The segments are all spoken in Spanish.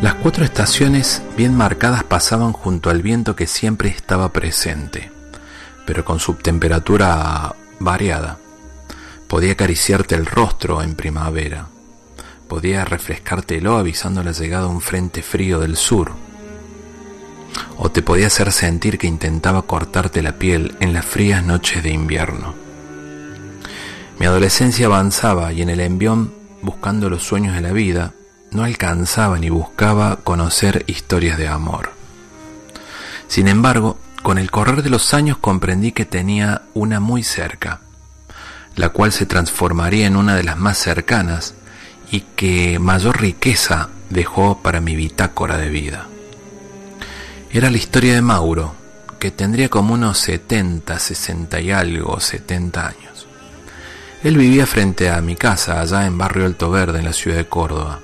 Las cuatro estaciones bien marcadas pasaban junto al viento que siempre estaba presente, pero con su temperatura variada. Podía acariciarte el rostro en primavera, podía refrescártelo avisando la llegada de un frente frío del sur, o te podía hacer sentir que intentaba cortarte la piel en las frías noches de invierno. Mi adolescencia avanzaba y en el envión, buscando los sueños de la vida, no alcanzaba ni buscaba conocer historias de amor. Sin embargo, con el correr de los años comprendí que tenía una muy cerca, la cual se transformaría en una de las más cercanas y que mayor riqueza dejó para mi bitácora de vida. Era la historia de Mauro, que tendría como unos 70, 60 y algo, 70 años. Él vivía frente a mi casa, allá en Barrio Alto Verde, en la ciudad de Córdoba.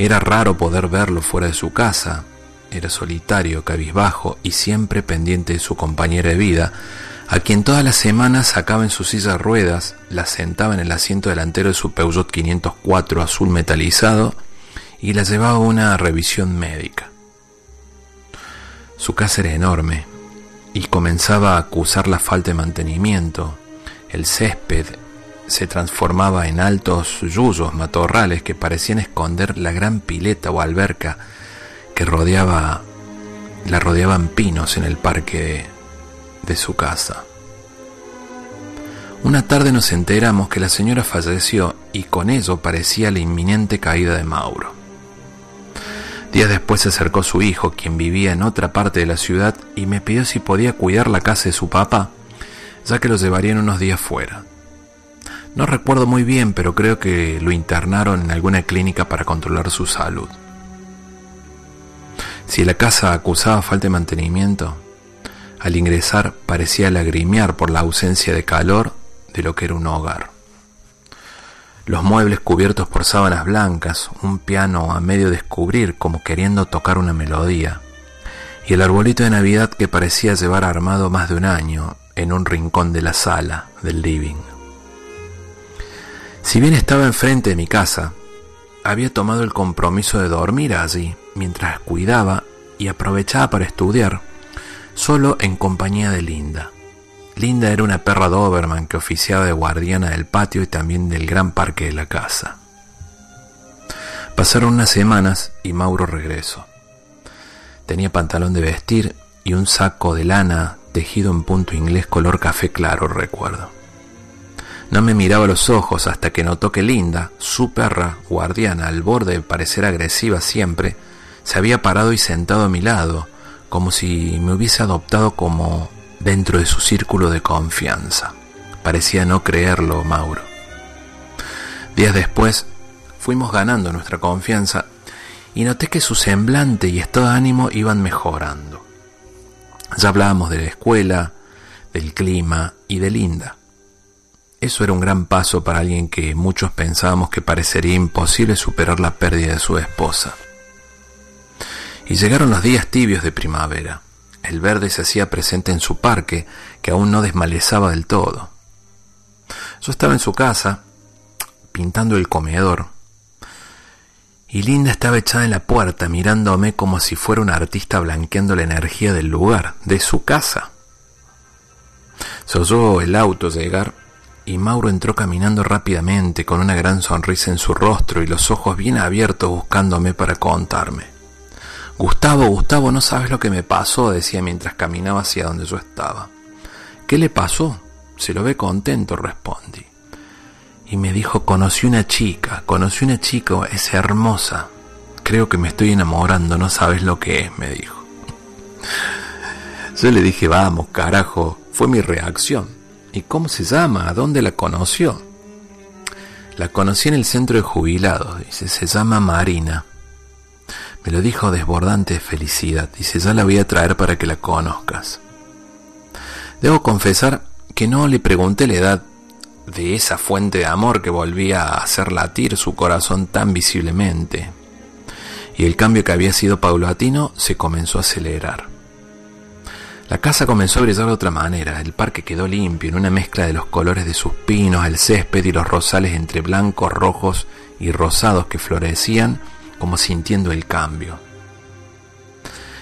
Era raro poder verlo fuera de su casa, era solitario, cabizbajo y siempre pendiente de su compañera de vida, a quien todas las semanas sacaba en su silla ruedas, la sentaba en el asiento delantero de su Peugeot 504 azul metalizado y la llevaba a una revisión médica. Su casa era enorme y comenzaba a acusar la falta de mantenimiento. El césped se transformaba en altos yuyos matorrales que parecían esconder la gran pileta o alberca que rodeaba la rodeaban pinos en el parque de, su casa. Una tarde nos enteramos que la señora falleció y con ello parecía la inminente caída de Mauro. Días después se acercó su hijo, quien vivía en otra parte de la ciudad, y me pidió si podía cuidar la casa de su papá, ya que lo llevarían unos días fuera. No recuerdo muy bien, pero creo que lo internaron en alguna clínica para controlar su salud. Si la casa acusaba falta de mantenimiento, al ingresar parecía lagrimear por la ausencia de calor de lo que era un hogar los muebles cubiertos por sábanas blancas, un piano a medio descubrir como queriendo tocar una melodía, y el arbolito de Navidad que parecía llevar armado más de un año en un rincón de la sala del living. Si bien estaba enfrente de mi casa, había tomado el compromiso de dormir allí mientras cuidaba y aprovechaba para estudiar, solo en compañía de Linda. Linda era una perra Doberman que oficiaba de guardiana del patio y también del gran parque de la casa. Pasaron unas semanas y Mauro regresó. Tenía pantalón de vestir y un saco de lana tejido en punto inglés color café claro, recuerdo. No me miraba los ojos hasta que notó que Linda, su perra, guardiana, al borde de parecer agresiva siempre, se había parado y sentado a mi lado, como si me hubiese adoptado como dentro de su círculo de confianza. Parecía no creerlo Mauro. Días después fuimos ganando nuestra confianza y noté que su semblante y estado de ánimo iban mejorando. Ya hablábamos de la escuela, del clima y de Linda. Eso era un gran paso para alguien que muchos pensábamos que parecería imposible superar la pérdida de su esposa. Y llegaron los días tibios de primavera. El verde se hacía presente en su parque, que aún no desmalezaba del todo. Yo estaba en su casa, pintando el comedor, y Linda estaba echada en la puerta mirándome como si fuera un artista blanqueando la energía del lugar, de su casa. Se oyó el auto llegar y Mauro entró caminando rápidamente con una gran sonrisa en su rostro y los ojos bien abiertos buscándome para contarme. Gustavo, Gustavo, no sabes lo que me pasó, decía mientras caminaba hacia donde yo estaba. ¿Qué le pasó? Se lo ve contento, respondí. Y me dijo, conocí una chica, conocí una chica, es hermosa. Creo que me estoy enamorando, no sabes lo que es, me dijo. Yo le dije, vamos, carajo, fue mi reacción. ¿Y cómo se llama? ¿A dónde la conoció? La conocí en el centro de jubilados, dice, se llama Marina. Me lo dijo desbordante de felicidad, dice, ya la voy a traer para que la conozcas. Debo confesar que no le pregunté la edad de esa fuente de amor que volvía a hacer latir su corazón tan visiblemente. Y el cambio que había sido paulatino se comenzó a acelerar. La casa comenzó a brillar de otra manera, el parque quedó limpio en una mezcla de los colores de sus pinos, el césped y los rosales entre blancos, rojos y rosados que florecían como sintiendo el cambio.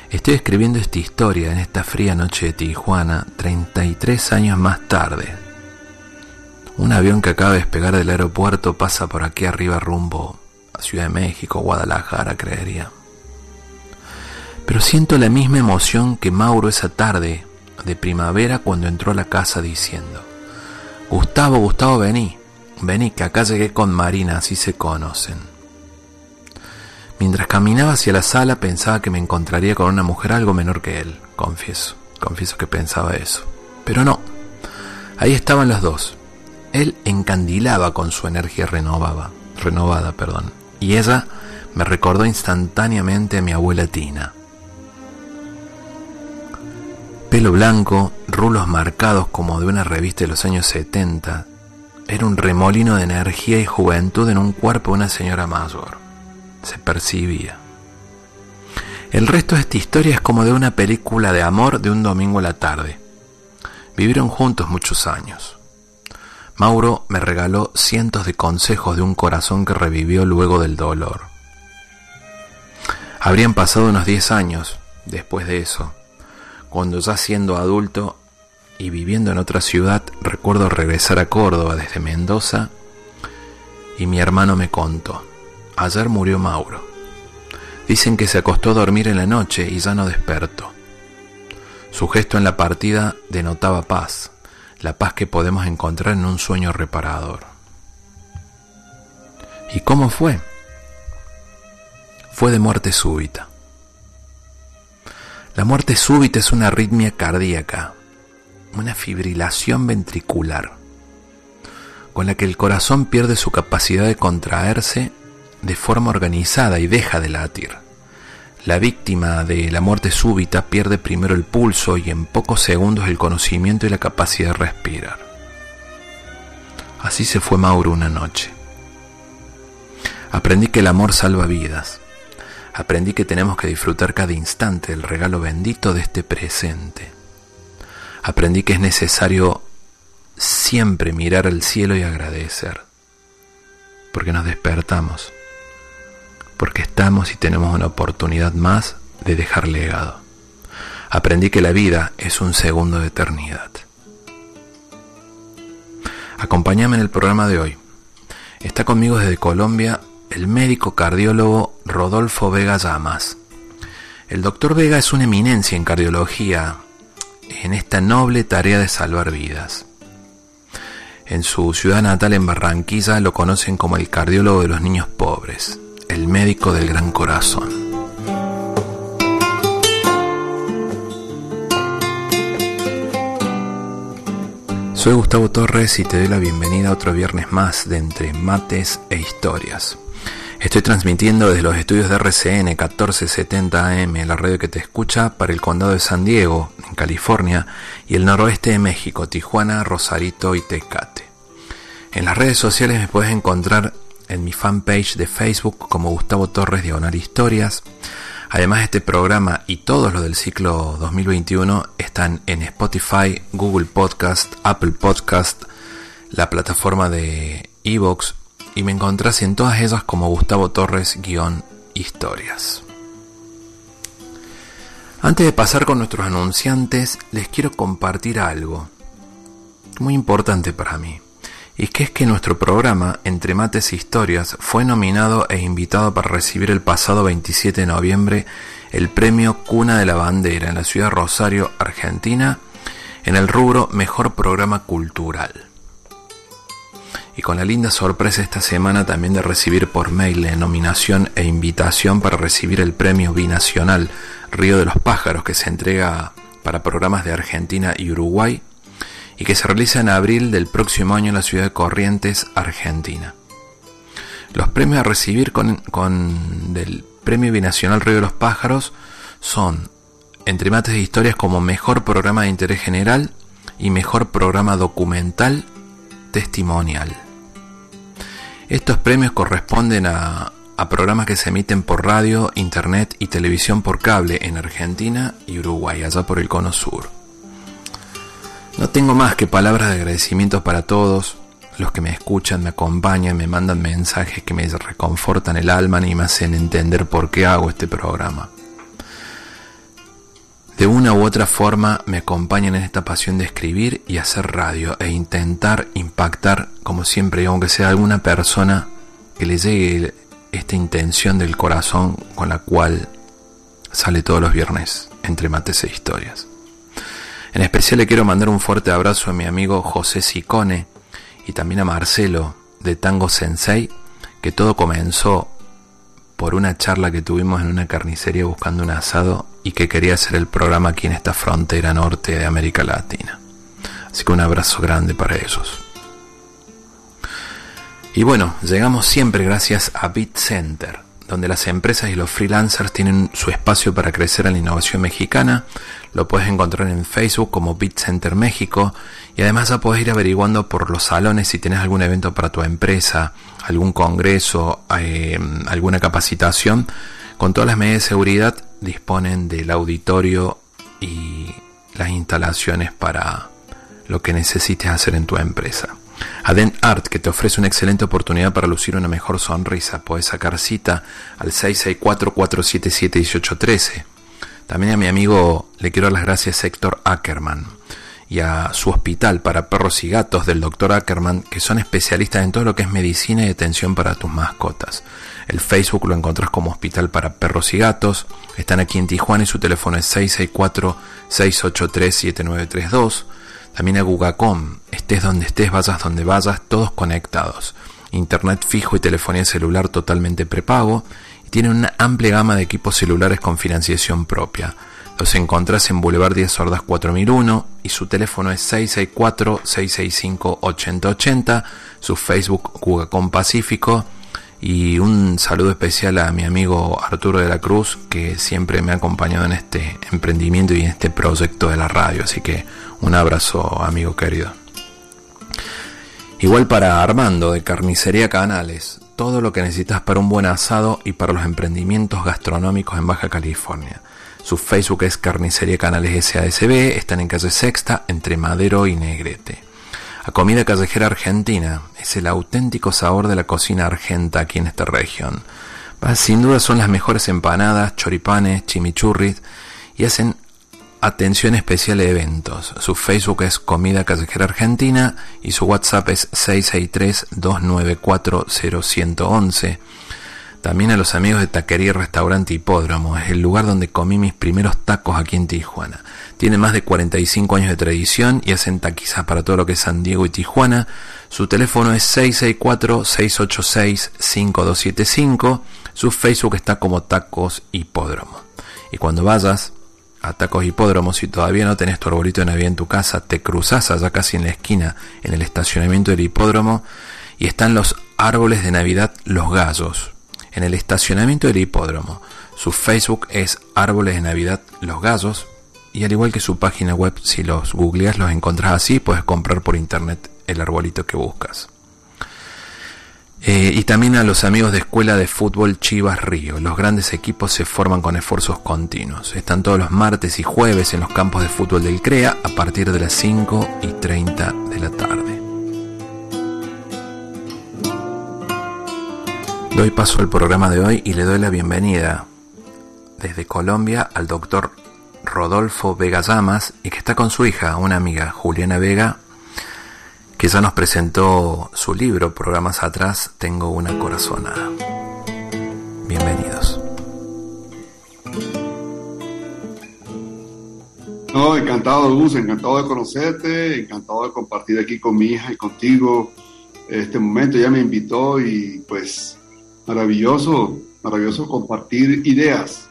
Estoy escribiendo esta historia en esta fría noche de Tijuana, 33 años más tarde. Un avión que acaba de despegar del aeropuerto pasa por aquí arriba rumbo a Ciudad de México, Guadalajara, creería. Pero siento la misma emoción que Mauro esa tarde de primavera cuando entró a la casa diciendo, Gustavo, Gustavo, vení, vení, que acá llegué con Marina, así se conocen. Mientras caminaba hacia la sala pensaba que me encontraría con una mujer algo menor que él, confieso, confieso que pensaba eso. Pero no, ahí estaban los dos. Él encandilaba con su energía renovada, renovada, perdón, y ella me recordó instantáneamente a mi abuela Tina. Pelo blanco, rulos marcados como de una revista de los años 70, era un remolino de energía y juventud en un cuerpo de una señora mayor se percibía. El resto de esta historia es como de una película de amor de un domingo a la tarde. Vivieron juntos muchos años. Mauro me regaló cientos de consejos de un corazón que revivió luego del dolor. Habrían pasado unos 10 años después de eso, cuando ya siendo adulto y viviendo en otra ciudad, recuerdo regresar a Córdoba desde Mendoza y mi hermano me contó. Ayer murió Mauro. Dicen que se acostó a dormir en la noche y ya no despertó. Su gesto en la partida denotaba paz, la paz que podemos encontrar en un sueño reparador. ¿Y cómo fue? Fue de muerte súbita. La muerte súbita es una arritmia cardíaca, una fibrilación ventricular, con la que el corazón pierde su capacidad de contraerse de forma organizada y deja de latir. La víctima de la muerte súbita pierde primero el pulso y en pocos segundos el conocimiento y la capacidad de respirar. Así se fue Mauro una noche. Aprendí que el amor salva vidas. Aprendí que tenemos que disfrutar cada instante del regalo bendito de este presente. Aprendí que es necesario siempre mirar al cielo y agradecer, porque nos despertamos porque estamos y tenemos una oportunidad más de dejar legado. Aprendí que la vida es un segundo de eternidad. Acompáñame en el programa de hoy. Está conmigo desde Colombia el médico cardiólogo Rodolfo Vega Llamas. El doctor Vega es una eminencia en cardiología en esta noble tarea de salvar vidas. En su ciudad natal en Barranquilla lo conocen como el cardiólogo de los niños pobres el médico del gran corazón. Soy Gustavo Torres y te doy la bienvenida a otro viernes más de Entre Mates e Historias. Estoy transmitiendo desde los estudios de RCN 1470 AM, la radio que te escucha, para el condado de San Diego, en California, y el noroeste de México, Tijuana, Rosarito y Tecate. En las redes sociales me puedes encontrar en mi fanpage de Facebook como Gustavo Torres Diagonal Historias. Además, este programa y todos los del ciclo 2021 están en Spotify, Google Podcast, Apple Podcast, la plataforma de Evox y me encontrás en todas ellas como Gustavo Torres-Historias. Antes de pasar con nuestros anunciantes, les quiero compartir algo muy importante para mí y que es que nuestro programa Entre Mates e Historias fue nominado e invitado para recibir el pasado 27 de noviembre el premio Cuna de la Bandera en la ciudad de Rosario, Argentina, en el rubro Mejor Programa Cultural. Y con la linda sorpresa esta semana también de recibir por mail la nominación e invitación para recibir el premio binacional Río de los Pájaros que se entrega para programas de Argentina y Uruguay y que se realiza en abril del próximo año en la ciudad de Corrientes, Argentina. Los premios a recibir con, del Premio Binacional Río de los Pájaros son entre mates de historias como mejor programa de interés general y mejor programa documental testimonial. Estos premios corresponden a, a programas que se emiten por radio, internet y televisión por cable en Argentina y Uruguay, allá por el cono sur. No tengo más que palabras de agradecimiento para todos los que me escuchan, me acompañan, me mandan mensajes que me reconfortan el alma y me hacen entender por qué hago este programa. De una u otra forma me acompañan en esta pasión de escribir y hacer radio e intentar impactar, como siempre, aunque sea alguna persona que le llegue esta intención del corazón con la cual sale todos los viernes entre mates e historias. En especial le quiero mandar un fuerte abrazo a mi amigo José Sicone y también a Marcelo de Tango Sensei, que todo comenzó por una charla que tuvimos en una carnicería buscando un asado y que quería hacer el programa aquí en esta frontera norte de América Latina. Así que un abrazo grande para ellos. Y bueno, llegamos siempre gracias a BitCenter donde las empresas y los freelancers tienen su espacio para crecer en la innovación mexicana. Lo puedes encontrar en Facebook como BitCenter México y además ya puedes ir averiguando por los salones si tienes algún evento para tu empresa, algún congreso, eh, alguna capacitación. Con todas las medidas de seguridad disponen del auditorio y las instalaciones para lo que necesites hacer en tu empresa. Aden Art, que te ofrece una excelente oportunidad para lucir una mejor sonrisa. Puedes sacar cita al 664-477-1813. También a mi amigo le quiero las gracias Héctor Ackerman y a su hospital para perros y gatos del Dr. Ackerman, que son especialistas en todo lo que es medicina y atención para tus mascotas. El Facebook lo encontrás como Hospital para Perros y Gatos. Están aquí en Tijuana y su teléfono es 664-683-7932. También a Gugacom, estés donde estés, vayas donde vayas, todos conectados. Internet fijo y telefonía celular totalmente prepago. Y tienen una amplia gama de equipos celulares con financiación propia. Los encontrás en Boulevard 10 Sordas 4001 y su teléfono es 664-665-8080, su Facebook Gugacom Pacífico y un saludo especial a mi amigo Arturo de la Cruz que siempre me ha acompañado en este emprendimiento y en este proyecto de la radio. Así que un abrazo, amigo querido. Igual para Armando de Carnicería Canales, todo lo que necesitas para un buen asado y para los emprendimientos gastronómicos en Baja California. Su Facebook es Carnicería Canales SASB, están en calle Sexta, entre Madero y Negrete. La comida callejera argentina es el auténtico sabor de la cocina argenta aquí en esta región. Sin duda son las mejores empanadas, choripanes, chimichurris y hacen atención especial a eventos. Su Facebook es Comida Callejera Argentina y su WhatsApp es 663-294-0111. También a los amigos de Taquería Restaurante Hipódromo, es el lugar donde comí mis primeros tacos aquí en Tijuana. Tiene más de 45 años de tradición y hacen taquizas para todo lo que es San Diego y Tijuana. Su teléfono es 664-686-5275. Su Facebook está como Tacos Hipódromo. Y cuando vayas, a Tacos Hipódromos, si todavía no tenés tu arbolito de Navidad en tu casa, te cruzas allá casi en la esquina, en el estacionamiento del hipódromo, y están los árboles de Navidad Los Gallos, en el estacionamiento del hipódromo. Su Facebook es Árboles de Navidad Los Gallos, y al igual que su página web, si los googleas los encontrás así, puedes comprar por internet el arbolito que buscas. Eh, y también a los amigos de Escuela de Fútbol Chivas Río. Los grandes equipos se forman con esfuerzos continuos. Están todos los martes y jueves en los campos de fútbol del CREA a partir de las 5 y 30 de la tarde. Doy paso al programa de hoy y le doy la bienvenida desde Colombia al doctor Rodolfo Vega Llamas y que está con su hija, una amiga, Juliana Vega, que ya nos presentó su libro programas atrás, Tengo una corazonada. Bienvenidos. No, encantado Luz, encantado de conocerte, encantado de compartir aquí con mi hija y contigo este momento. Ella me invitó y pues maravilloso, maravilloso compartir ideas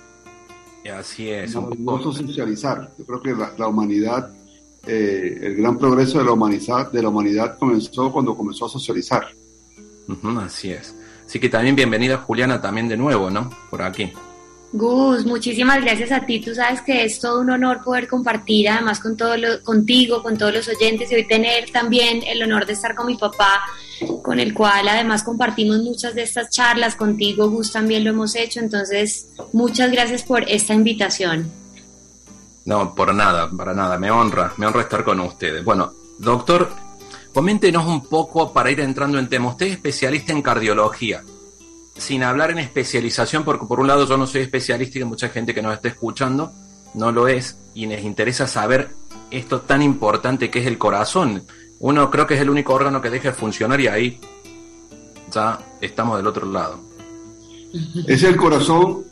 Así es. Un socializar. Yo creo que la, humanidad, eh, el gran progreso de la humanidad, de la humanidad comenzó cuando comenzó a socializar. así es. Así que también bienvenida Juliana también de nuevo, ¿no? Por aquí. Gus, muchísimas gracias a ti. Tú sabes que es todo un honor poder compartir, además con todo lo, contigo, con todos los oyentes y hoy tener también el honor de estar con mi papá, con el cual además compartimos muchas de estas charlas. Contigo, Gus, también lo hemos hecho. Entonces, muchas gracias por esta invitación. No, por nada, para nada. Me honra, me honra estar con ustedes. Bueno, doctor, coméntenos un poco para ir entrando en tema. Usted es especialista en cardiología sin hablar en especialización, porque por un lado yo no soy especialista y mucha gente que nos está escuchando no lo es y les interesa saber esto tan importante que es el corazón. Uno creo que es el único órgano que deja de funcionar y ahí ya estamos del otro lado. Es el corazón,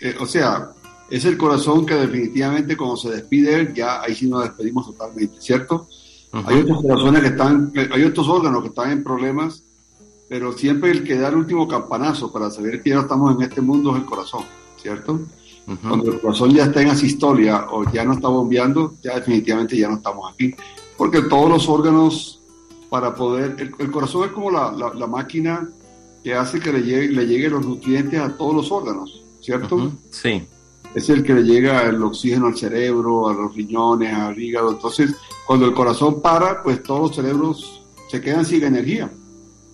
eh, o sea, es el corazón que definitivamente cuando se despide él, ya ahí sí nos despedimos totalmente, ¿cierto? Hay otros corazones que están, hay otros órganos que están en problemas pero siempre el que da el último campanazo para saber que ya estamos en este mundo es el corazón, ¿cierto? Cuando el corazón ya está en asistolia o ya no está bombeando, ya definitivamente ya no estamos aquí. Porque todos los órganos, para poder, el, corazón es como la, la, máquina que hace que le llegue, le llegue los nutrientes a todos los órganos, ¿cierto? Sí. Es el que le llega el oxígeno al cerebro, a los riñones, al hígado. Entonces, cuando el corazón para, pues todos los cerebros se quedan sin energía.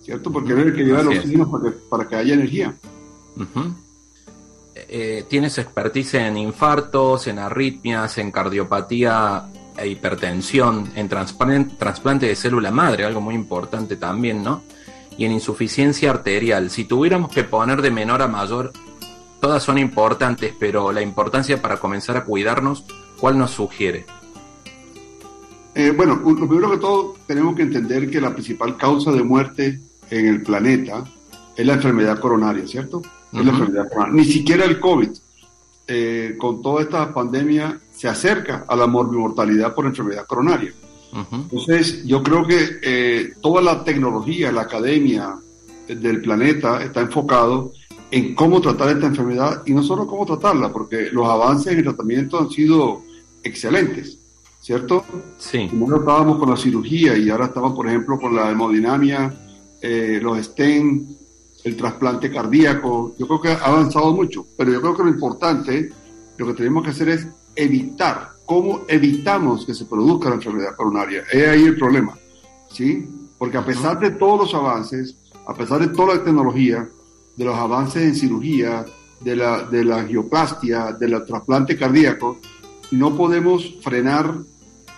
¿Cierto? Porque es el que lleva los oxígeno para que, para que haya energía. Eh, tienes expertise en infartos, en arritmias, en cardiopatía e hipertensión, en trasplante de célula madre, algo muy importante también, ¿no? Y en insuficiencia arterial. Si tuviéramos que poner de menor a mayor, todas son importantes, pero la importancia para comenzar a cuidarnos, ¿cuál nos sugiere? Eh, bueno, lo primero que todo tenemos que entender que la principal causa de muerte en el planeta es la enfermedad coronaria, ¿cierto? Es la enfermedad coronaria. Ni siquiera el COVID, eh, con toda esta pandemia, se acerca a la morbimortalidad por enfermedad coronaria. Entonces, yo creo que eh, toda la tecnología, la academia del planeta está enfocado en cómo tratar esta enfermedad y no solo cómo tratarla, porque los avances en el tratamiento han sido excelentes, ¿cierto? Sí. Primero estábamos con la cirugía y ahora estamos, por ejemplo, con la hemodinamia eh, los STEM, el trasplante cardíaco. Yo creo que ha avanzado mucho, pero yo creo que lo importante, lo que tenemos que hacer es evitar, cómo evitamos que se produzca la enfermedad coronaria. Es ahí el problema, ¿sí? Porque a pesar de todos los avances, a pesar de toda la tecnología, de los avances en cirugía, de la, de la geoplastia, del trasplante cardíaco, no podemos frenar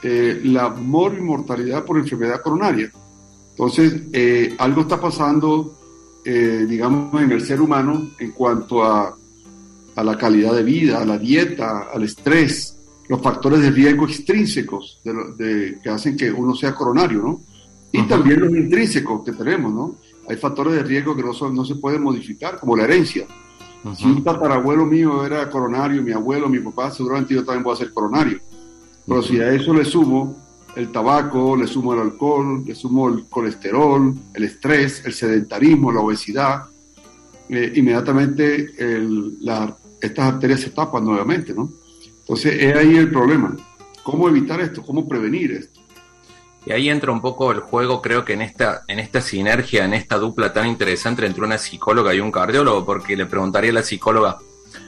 eh, la mortalidad por enfermedad coronaria. Entonces, eh, algo está pasando, eh, digamos, en el ser humano en cuanto a, a, la calidad de vida, a la dieta, al estrés, los factores de riesgo extrínsecos de, que hacen que uno sea coronario, ¿no? Y también los intrínsecos que tenemos, ¿no? Hay factores de riesgo que no, son, no se pueden modificar, como la herencia. Si un tatarabuelo mío era coronario, mi abuelo, mi papá, seguramente yo también voy a ser coronario. Pero si a eso le sumo el tabaco, le sumo el alcohol, le sumo el colesterol, el estrés, el sedentarismo, la obesidad, eh, inmediatamente estas arterias se tapan nuevamente, ¿no? Entonces es ahí el problema. ¿Cómo evitar esto? ¿Cómo prevenir esto? Y ahí entra un poco el juego, creo que en esta, en esta sinergia, en esta dupla tan interesante entre una psicóloga y un cardiólogo, porque le preguntaría a la psicóloga,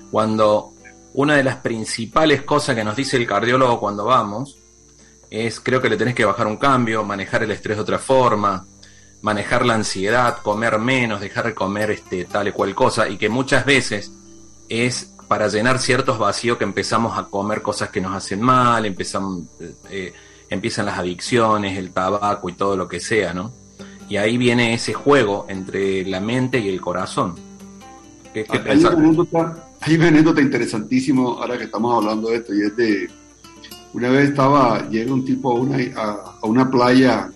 cuando una de las principales cosas que nos dice el cardiólogo cuando vamos, es creo que le tenés que bajar un cambio, manejar el estrés de otra forma, manejar la ansiedad, comer menos, dejar de comer este, tal y cual cosa, y que muchas veces es para llenar ciertos vacíos que empezamos a comer cosas que nos hacen mal, empezan, eh, empiezan las adicciones, el tabaco y todo lo que sea, ¿no? Y ahí viene ese juego entre la mente y el corazón. ¿Qué, hay, hay, un anécdota interesantísimo ahora que estamos hablando de esto y es de una vez estaba, llega un tipo a una, a, una playa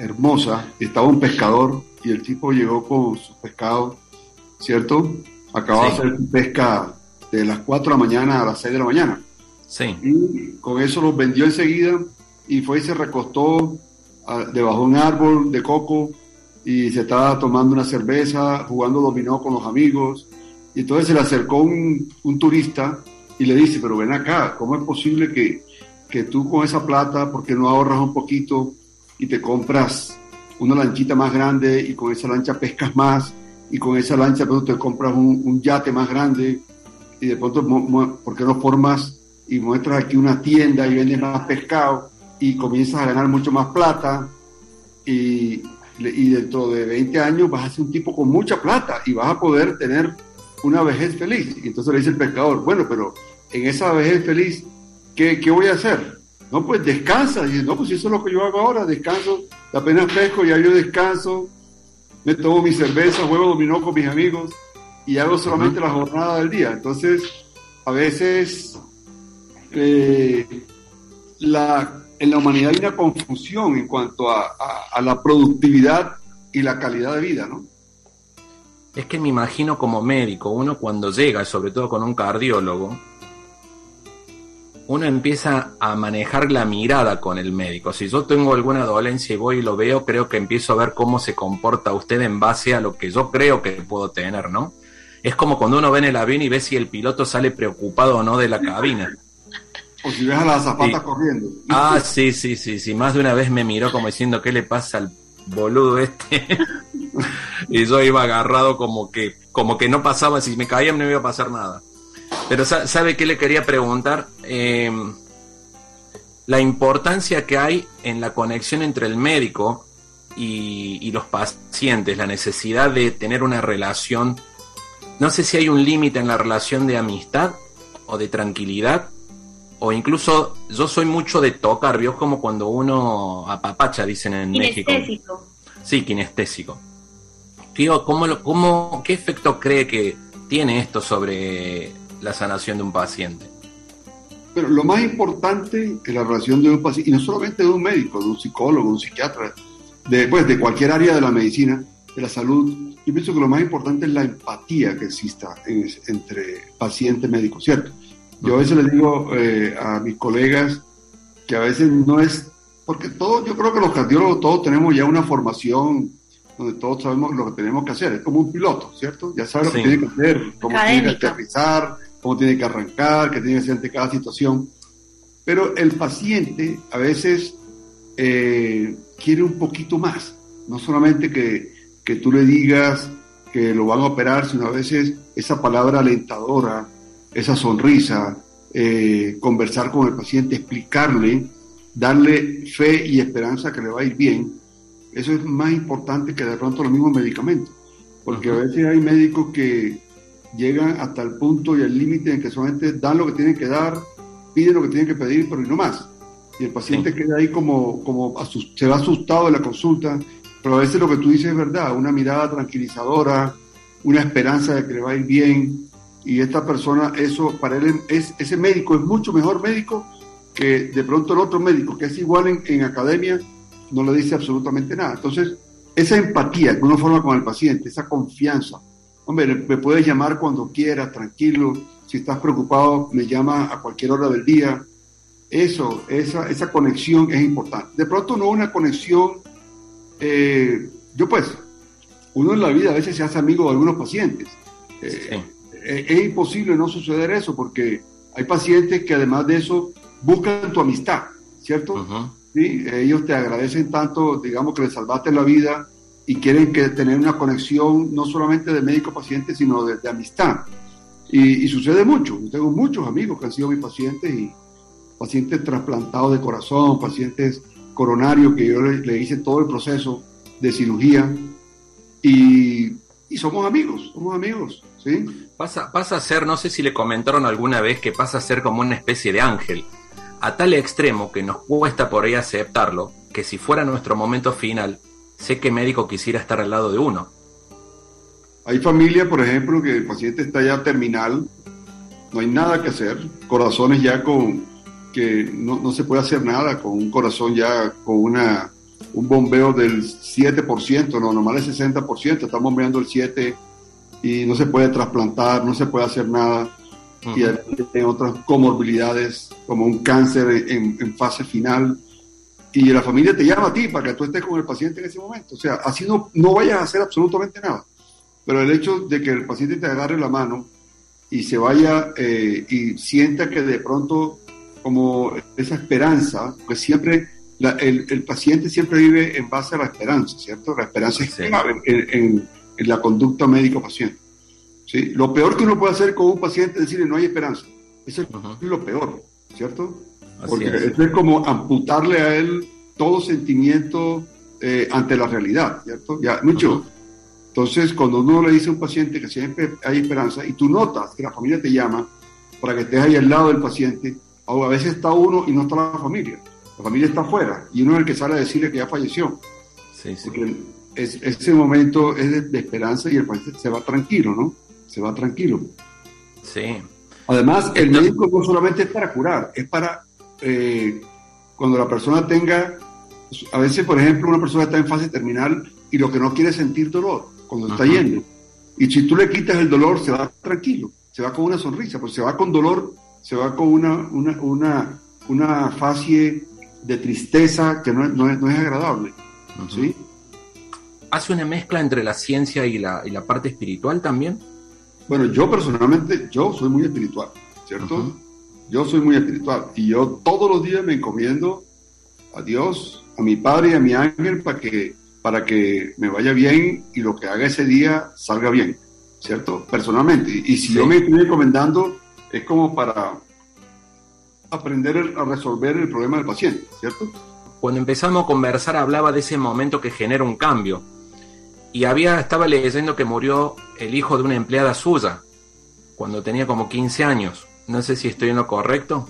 hermosa, estaba un pescador y el tipo llegó con su pescado, ¿cierto? Acababa de hacer pesca de las 4 de la mañana a las 6 de la mañana. Sí. Y con eso los vendió enseguida y fue y se recostó debajo de un árbol de coco y se estaba tomando una cerveza, jugando dominó con los amigos. Y entonces se le acercó un, un turista y le dice, pero ven acá, ¿cómo es posible que, que tú con esa plata, porque no ahorras un poquito y te compras una lanchita más grande y con esa lancha pescas más y con esa lancha pero te compras un, yate más grande y de pronto, ¿por qué no formas y muestras aquí una tienda y vendes más pescado y comienzas a ganar mucho más plata y, y dentro de 20 años vas a ser un tipo con mucha plata y vas a poder tener una vejez feliz. Y entonces le dice el pescador, bueno, pero en esa vejez feliz, ¿qué, qué voy a hacer? No, pues descansa. Y dice, no, pues eso es lo que yo hago ahora, descanso, apenas pesco, ya yo descanso, me tomo mi cerveza, juego dominó con mis amigos y hago solamente la jornada del día. Entonces, a veces eh, la, en la humanidad hay una confusión en cuanto a, a, la productividad y la calidad de vida, ¿no? Es que me imagino como médico, uno cuando llega, sobre todo con un cardiólogo, uno empieza a manejar la mirada con el médico. Si yo tengo alguna dolencia y voy y lo veo, creo que empiezo a ver cómo se comporta usted en base a lo que yo creo que puedo tener, ¿no? Es como cuando uno ve en el avión y ve si el piloto sale preocupado o no de la cabina. O si ves a las zapatas corriendo. Ah, sí, sí, sí, sí. Más de una vez me miró como diciendo, ¿qué le pasa al boludo este? y yo iba agarrado como que, como que no pasaba, si me caía no me iba a pasar nada. Pero ¿sabe qué le quería preguntar? Em, la importancia que hay en la conexión entre el médico y, los pacientes, la necesidad de tener una relación, no sé si hay un límite en la relación de amistad o de tranquilidad, o incluso yo soy mucho de tocar, ¿vio? Como cuando uno apapacha, dicen en México. Kinestésico. Sí, kinestésico. Tío, ¿cómo, cómo, ¿qué efecto cree que tiene esto sobre la sanación de un paciente? Pero lo más importante en la relación de un paciente, y no solamente de un médico, de un psicólogo, de un psiquiatra, de, pues, de cualquier área de la medicina, de la salud, yo pienso que lo más importante es la empatía que exista entre paciente y médico, ¿cierto? Yo a veces les digo eh, a mis colegas que a veces no es, porque todo, yo creo que los cardiólogos todos tenemos ya una formación donde todos sabemos lo que tenemos que hacer, es como un piloto, ¿cierto? Ya sabe lo que tiene que hacer, cómo tiene que aterrizar, cómo tiene que arrancar, qué tiene que hacer ante cada situación. Pero el paciente a veces eh, quiere un poquito más, no solamente que, que tú le digas que lo van a operar, sino a veces esa palabra alentadora, esa sonrisa, eh, conversar con el paciente, explicarle, darle fe y esperanza que le va a ir bien, eso es más importante que de pronto los mismos medicamentos. Porque a veces hay médicos que llegan hasta el punto y el límite en que solamente dan lo que tienen que dar, piden lo que tienen que pedir, pero y no más. Y el paciente queda ahí como, como se va asustado de la consulta, pero a veces lo que tú dices es verdad, una mirada tranquilizadora, una esperanza de que le va a ir bien, y esta persona, eso para él es, ese médico es mucho mejor médico que de pronto el otro médico, que es igual en, en academia, no le dice absolutamente nada. Entonces, esa empatía que uno forma con el paciente, esa confianza, Hombre, me puedes llamar cuando quieras, tranquilo. Si estás preocupado, me llama a cualquier hora del día. Eso, esa, esa conexión es importante. De pronto no una conexión, eh, yo pues, uno en la vida a veces se hace amigo de algunos pacientes. Eh, eh, es, imposible no suceder eso porque hay pacientes que además de eso buscan tu amistad, ¿cierto? ¿Sí? Ellos te agradecen tanto, digamos, que le salvaste la vida y quieren que tener una conexión no solamente de médico-paciente, sino de, amistad. Y, sucede mucho. Tengo muchos amigos que han sido mis pacientes y pacientes trasplantados de corazón, pacientes coronarios que yo le, hice todo el proceso de cirugía y, y, somos amigos, somos amigos, ¿sí? Pasa, pasa a ser, no sé si le comentaron alguna vez que pasa a ser como una especie de ángel, a tal extremo que nos cuesta por ahí aceptarlo, que si fuera nuestro momento final, sé que médico quisiera estar al lado de uno. Hay familias, por ejemplo, que el paciente está ya terminal, no hay nada que hacer, corazones ya con que no, se puede hacer nada, con un corazón ya con una, un bombeo del 7%, lo normal es 60%, estamos bombeando el 7% y no se puede trasplantar, no se puede hacer nada. Y hay otras comorbilidades como un cáncer en, en fase final y la familia te llama a ti para que tú estés con el paciente en ese momento. O sea, así no, no vayas a hacer absolutamente nada. Pero el hecho de que el paciente te agarre la mano y se vaya eh, y sienta que de pronto como esa esperanza, pues siempre el, el, paciente siempre vive en base a la esperanza, ¿cierto? La esperanza es clave en, en, la conducta médico-paciente. ¿sí? Lo peor que uno puede hacer con un paciente es decirle no hay esperanza. Eso es lo peor, ¿cierto? Porque eso es como amputarle a él todo sentimiento eh, ante la realidad, ¿cierto? Ya, mucho. Entonces, cuando uno le dice a un paciente que siempre hay esperanza y tú notas que la familia te llama para que estés ahí al lado del paciente, a veces está uno y no está la familia. La familia está afuera y uno es el que sale a decirle que ya falleció. Sí, sí. es, ese momento es de, esperanza y el paciente se va tranquilo, ¿no? Se va tranquilo. Sí. Además, el médico no solamente es para curar, es para eh, cuando la persona tenga, a veces, por ejemplo, una persona está en fase terminal y lo que no quiere es sentir dolor cuando está yendo. Y si tú le quitas el dolor, se va tranquilo, se va con una sonrisa, pues se va con dolor, se va con una, una, una, una fase de tristeza que no, no, es, no es, agradable. ¿sí? ¿Hace una mezcla entre la ciencia y la, y la parte espiritual también? Bueno, yo personalmente, yo soy muy espiritual, ¿cierto? Yo soy muy espiritual y yo todos los días me encomiendo a Dios, a mi Padre y a mi ángel para que, para que me vaya bien y lo que haga ese día salga bien, ¿cierto? Personalmente. Y si yo me estoy encomendando, es como para aprender a resolver el problema del paciente, ¿cierto? Cuando empezamos a conversar hablaba de ese momento que genera un cambio. Y había, estaba leyendo que murió el hijo de una empleada suya cuando tenía como 15 años. No sé si estoy en lo correcto.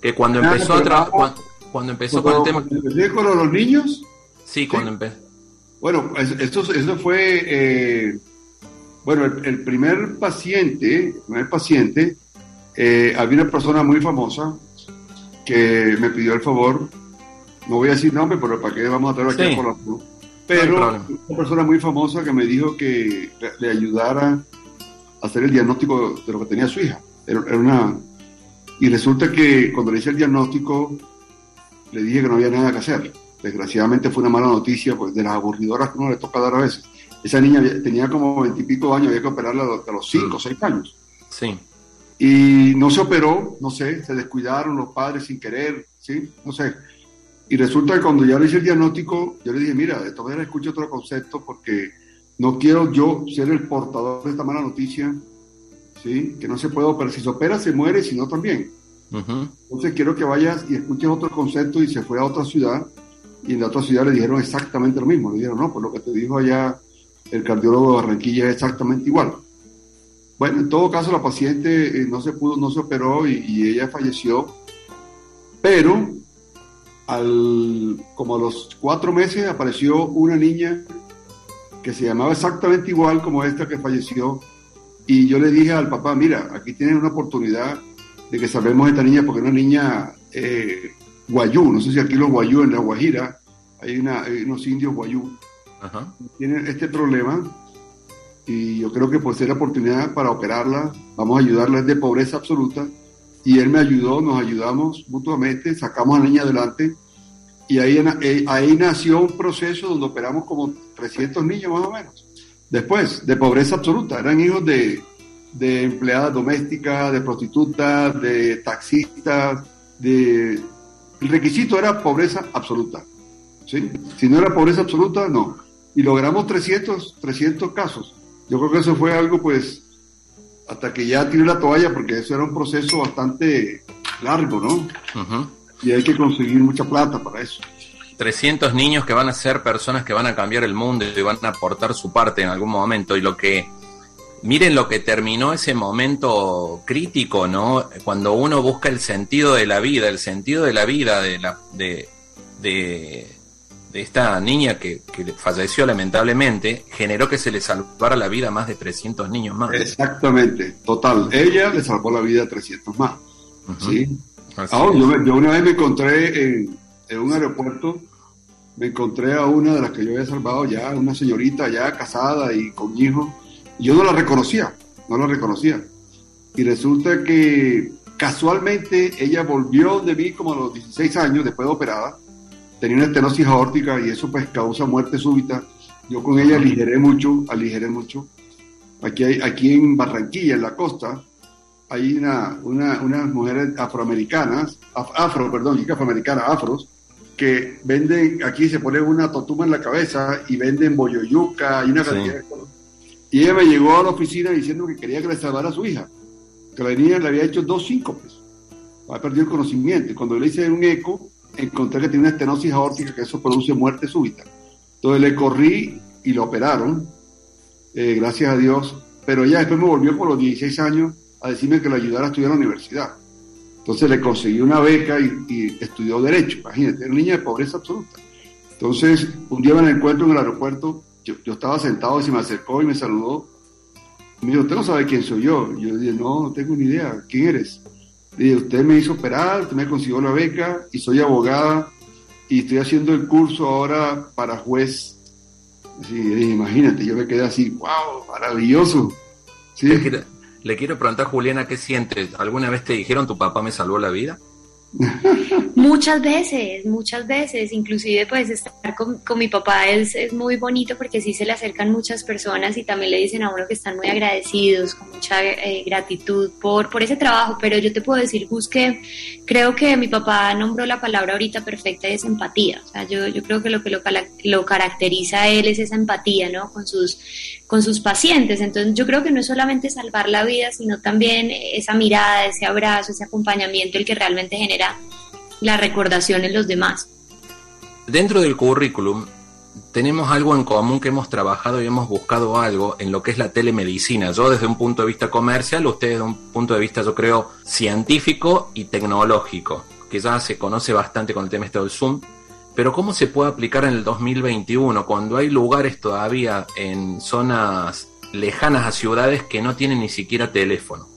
Que cuando empezó a trabajar. Cuando, empezó con el tema. con los niños? Sí, cuando empezó. Bueno, esto, eso fue. Eh, bueno, el, primer paciente, el primer paciente, eh, había una persona muy famosa que me pidió el favor, no voy a decir nombre, pero para qué vamos a traer aquí por la pero una persona muy famosa que me dijo que le, ayudara a hacer el diagnóstico de lo que tenía su hija. Era, una, y resulta que cuando le hice el diagnóstico, le dije que no había nada que hacer. Desgraciadamente fue una mala noticia, pues de las aburridoras que uno le toca dar a veces. Esa niña tenía como veintipico años, había que operarla a los cinco o seis años. Sí. Y no se operó, no sé, se descuidaron los padres sin querer, ¿sí? No sé. Y resulta que cuando ya le hice el diagnóstico, yo le dije, mira, de todas maneras escucho otro concepto porque no quiero yo ser el portador de esta mala noticia, ¿sí? Que no se puede operar. Si se opera, se muere, si no, también. Entonces quiero que vayas y escuches otro concepto y se fue a otra ciudad y en la otra ciudad le dijeron exactamente lo mismo. Le dijeron, no, pues lo que te dijo allá el cardiólogo de Barranquilla es exactamente igual. Bueno, en todo caso la paciente eh, no se pudo, no se operó y, ella falleció, pero al, como a los cuatro meses apareció una niña que se llamaba exactamente igual como esta que falleció y yo le dije al papá, mira, aquí tienes una oportunidad de que salvemos a esta niña porque es una niña eh, guayú, no sé si aquí los guayú en la Guajira, hay, unos indios guayú, tienen este problema y yo creo que por ser la oportunidad para operarla, vamos a ayudarla, es de pobreza absoluta, y él me ayudó, nos ayudamos mutuamente, sacamos a la niña adelante, y ahí, ahí nació un proceso donde operamos como 300 niños más o menos. Después, de pobreza absoluta, eran hijos de, de empleadas domésticas, de prostitutas, de taxistas, de... El requisito era pobreza absoluta. ¿sí? Si no era pobreza absoluta, no. Y logramos 300, 300 casos. Yo creo que eso fue algo, pues, hasta que ya tiré la toalla, porque eso era un proceso bastante largo, ¿no? Y hay que conseguir mucha plata para eso. 300 niños que van a ser personas que van a cambiar el mundo y van a aportar su parte en algún momento. Y lo que, miren lo que terminó ese momento crítico, ¿no? Cuando uno busca el sentido de la vida, el sentido de la vida de la, de, de de esta niña que, falleció lamentablemente generó que se le salvara la vida a más de 300 niños más. Exactamente, total. Ella le salvó la vida a 300 más. ¿sí? Ahora, yo, una vez me encontré en, un aeropuerto, me encontré a una de las que yo había salvado ya, una señorita ya casada y con hijos. yo no la reconocía, no la reconocía. Y resulta que casualmente ella volvió de mí como a los 16 años, después de operada, tenía una estenosis aórtica y eso pues causa muerte súbita. Yo con ella aligeré mucho, aligeré mucho. Aquí, hay, aquí en Barranquilla, en la costa, hay una, una, unas mujeres afroamericanas, afro, perdón, afroamericanas, afros, que venden, aquí se pone una totuma en la cabeza y venden boyoyuca y una cantidad de cosas. Y ella me llegó a la oficina diciendo que quería que le salvara a su hija, que la niña le había hecho dos síncopes, había perdido el conocimiento. Y cuando le hice un eco, encontré que tenía una estenosis aórtica, que eso produce muerte súbita. Entonces le corrí y lo operaron, eh, gracias a Dios, pero ella después me volvió por los 16 años a decirme que la ayudara a estudiar en la universidad. Entonces le conseguí una beca y, estudió Derecho, imagínate, era una niña de pobreza absoluta. Entonces, un día me encuentro en el aeropuerto, yo, estaba sentado y se me acercó y me saludó. Me dijo, ¿usted no sabe quién soy yo? Yo dije, no, no tengo ni idea, ¿quién eres? Le dije, usted me hizo operar, usted me consiguió la beca y soy abogada y estoy haciendo el curso ahora para juez. Sí, dije, imagínate, yo me quedé así, wow, maravilloso. ¿Sí? Le quiero preguntar, Juliana, ¿qué sientes? ¿Alguna vez te dijeron tu papá me salvó la vida? Muchas veces, muchas veces, inclusive pues estar con, mi papá es, es, muy bonito porque sí se le acercan muchas personas y también le dicen a uno que están muy agradecidos, con mucha eh, gratitud por, por ese trabajo, pero yo te puedo decir, Gus, que creo que mi papá nombró la palabra ahorita perfecta y es empatía, o sea, yo, yo creo que lo que lo, lo caracteriza a él es esa empatía, ¿no? Con sus, con sus pacientes, entonces yo creo que no es solamente salvar la vida, sino también esa mirada, ese abrazo, ese acompañamiento el que realmente genera la recordación en los demás. Dentro del currículum tenemos algo en común que hemos trabajado y hemos buscado algo en lo que es la telemedicina. Yo desde un punto de vista comercial, usted desde un punto de vista, yo creo, científico y tecnológico, que ya se conoce bastante con el tema este del Zoom. Pero ¿cómo se puede aplicar en el 2021 cuando hay lugares todavía en zonas lejanas a ciudades que no tienen ni siquiera teléfono?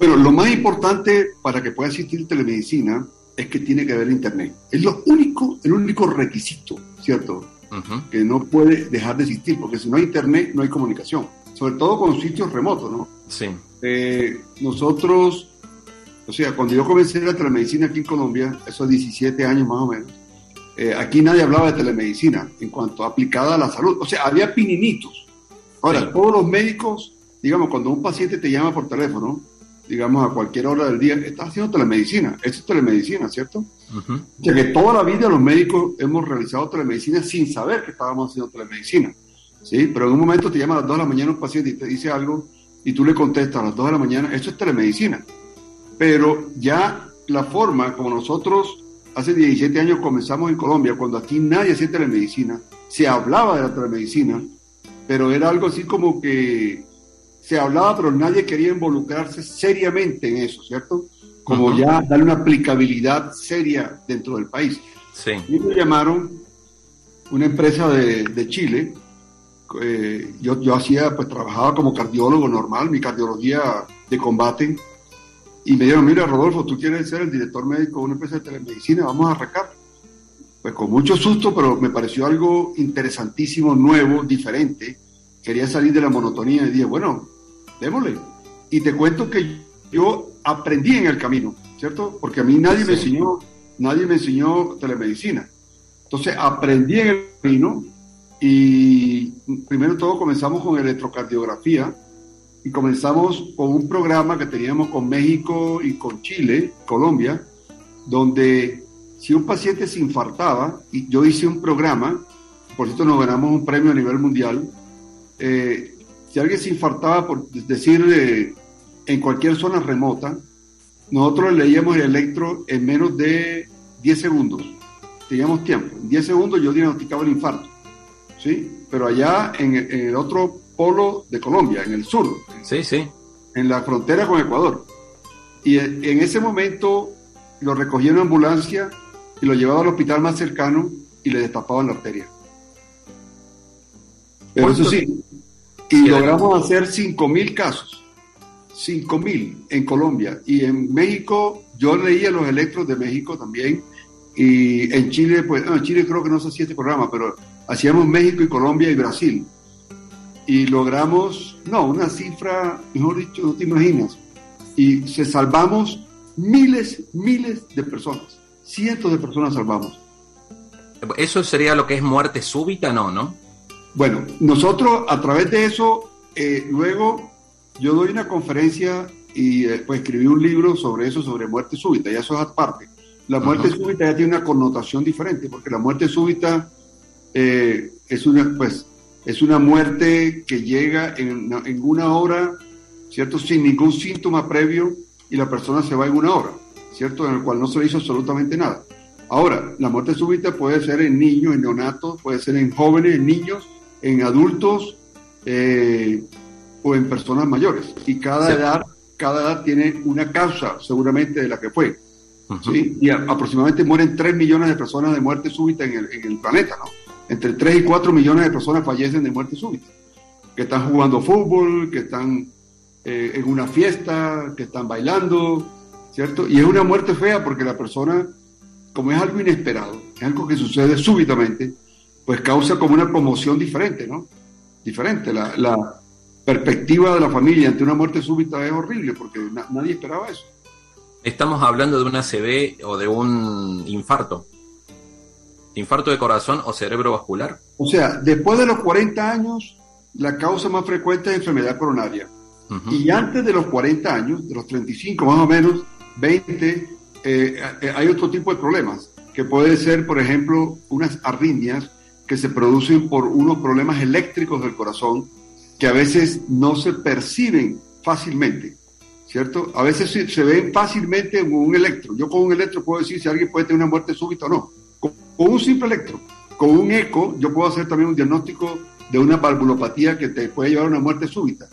Bueno, lo más importante para que pueda existir telemedicina es que tiene que haber internet. Es lo único, el único requisito, ¿cierto? Que no puede dejar de existir, porque si no hay internet, no hay comunicación. Sobre todo con sitios remotos, ¿no? Sí. Eh, nosotros, o sea, cuando yo comencé la telemedicina aquí en Colombia, esos 17 años más o menos, eh, aquí nadie hablaba de telemedicina en cuanto aplicada a la salud. O sea, había pininitos. Ahora, todos los médicos, digamos, cuando un paciente te llama por teléfono, digamos, a cualquier hora del día, estás haciendo telemedicina. Esto es telemedicina, ¿cierto? O sea que toda la vida los médicos hemos realizado telemedicina sin saber que estábamos haciendo telemedicina. ¿sí? Pero en un momento te llama a las 2 de la mañana un paciente y te dice algo y tú le contestas a las 2 de la mañana, esto es telemedicina. Pero ya la forma como nosotros hace 17 años comenzamos en Colombia, cuando aquí nadie hacía telemedicina, se hablaba de la telemedicina, pero era algo así como que se hablaba, pero nadie quería involucrarse seriamente en eso, ¿cierto? Como ya darle una aplicabilidad seria dentro del país. Sí. Y me llamaron una empresa de, Chile. Eh, yo, yo hacía, pues trabajaba como cardiólogo normal, mi cardiología de combate. Y me dijeron, mira, Rodolfo, tú quieres ser el director médico de una empresa de telemedicina, vamos a arrancar. Pues con mucho susto, pero me pareció algo interesantísimo, nuevo, diferente. Quería salir de la monotonía y dije, bueno, démosle. Y te cuento que yo aprendí en el camino, ¿cierto? Porque a mí nadie me enseñó, nadie me enseñó telemedicina. Entonces aprendí en el camino y primero todo comenzamos con electrocardiografía y comenzamos con un programa que teníamos con México y con Chile, Colombia, donde si un paciente se infartaba, y yo hice un programa, por cierto nos ganamos un premio a nivel mundial, eh, si alguien se infartaba, por decir, eh, en cualquier zona remota, nosotros leíamos el electro en menos de 10 segundos. Teníamos tiempo. En 10 segundos yo diagnosticaba el infarto. ¿Sí? Pero allá en, el otro polo de Colombia, en el sur. Sí, sí. En la frontera con Ecuador. Y en ese momento lo recogían en ambulancia y lo llevaban al hospital más cercano y le destapaban la arteria. Pero eso sí, y logramos hacer 5.000 casos. 5.000 en Colombia. Y en México, yo leía los electros de México también. Y en Chile, pues, en Chile creo que no se hacía este programa, pero hacíamos México y Colombia y Brasil. Y logramos, no, una cifra, mejor dicho, no te imaginas. Y se salvamos miles, miles de personas. Cientos de personas salvamos. ¿Eso sería lo que es muerte súbita? No, ¿no? Bueno, nosotros a través de eso, eh, luego yo doy una conferencia y eh, pues escribí un libro sobre eso, sobre muerte súbita, y eso es aparte. La muerte súbita ya tiene una connotación diferente, porque la muerte súbita eh, es, una, pues, es una muerte que llega en, en una hora, ¿cierto? Sin ningún síntoma previo y la persona se va en una hora, ¿cierto? En el cual no se le hizo absolutamente nada. Ahora, la muerte súbita puede ser en niños, en neonatos, puede ser en jóvenes, en niños, en adultos eh, o en personas mayores. Y cada edad, cada edad tiene una causa seguramente de la que fue. ¿sí? Y aproximadamente mueren 3 millones de personas de muerte súbita en el, en el, planeta, ¿no? Entre 3 y 4 millones de personas fallecen de muerte súbita. Que están jugando fútbol, que están eh, en una fiesta, que están bailando, ¿cierto? Y es una muerte fea porque la persona, como es algo inesperado, es algo que sucede súbitamente, pues causa como una promoción diferente, ¿no? Diferente. La, perspectiva de la familia ante una muerte súbita es horrible porque nadie esperaba eso. Estamos hablando de una CB o de un infarto. ¿Infarto de corazón o cerebro vascular? O sea, después de los 40 años, la causa más frecuente es enfermedad coronaria. Y antes de los 40 años, de los 35 más o menos, 20, eh, eh, hay otro tipo de problemas, que puede ser, por ejemplo, unas arritmias que se producen por unos problemas eléctricos del corazón que a veces no se perciben fácilmente, ¿cierto? A veces se, se ven fácilmente con un electro. Yo con un electro puedo decir si alguien puede tener una muerte súbita o no. Con, un simple electro, con un eco, yo puedo hacer también un diagnóstico de una valvulopatía que te puede llevar a una muerte súbita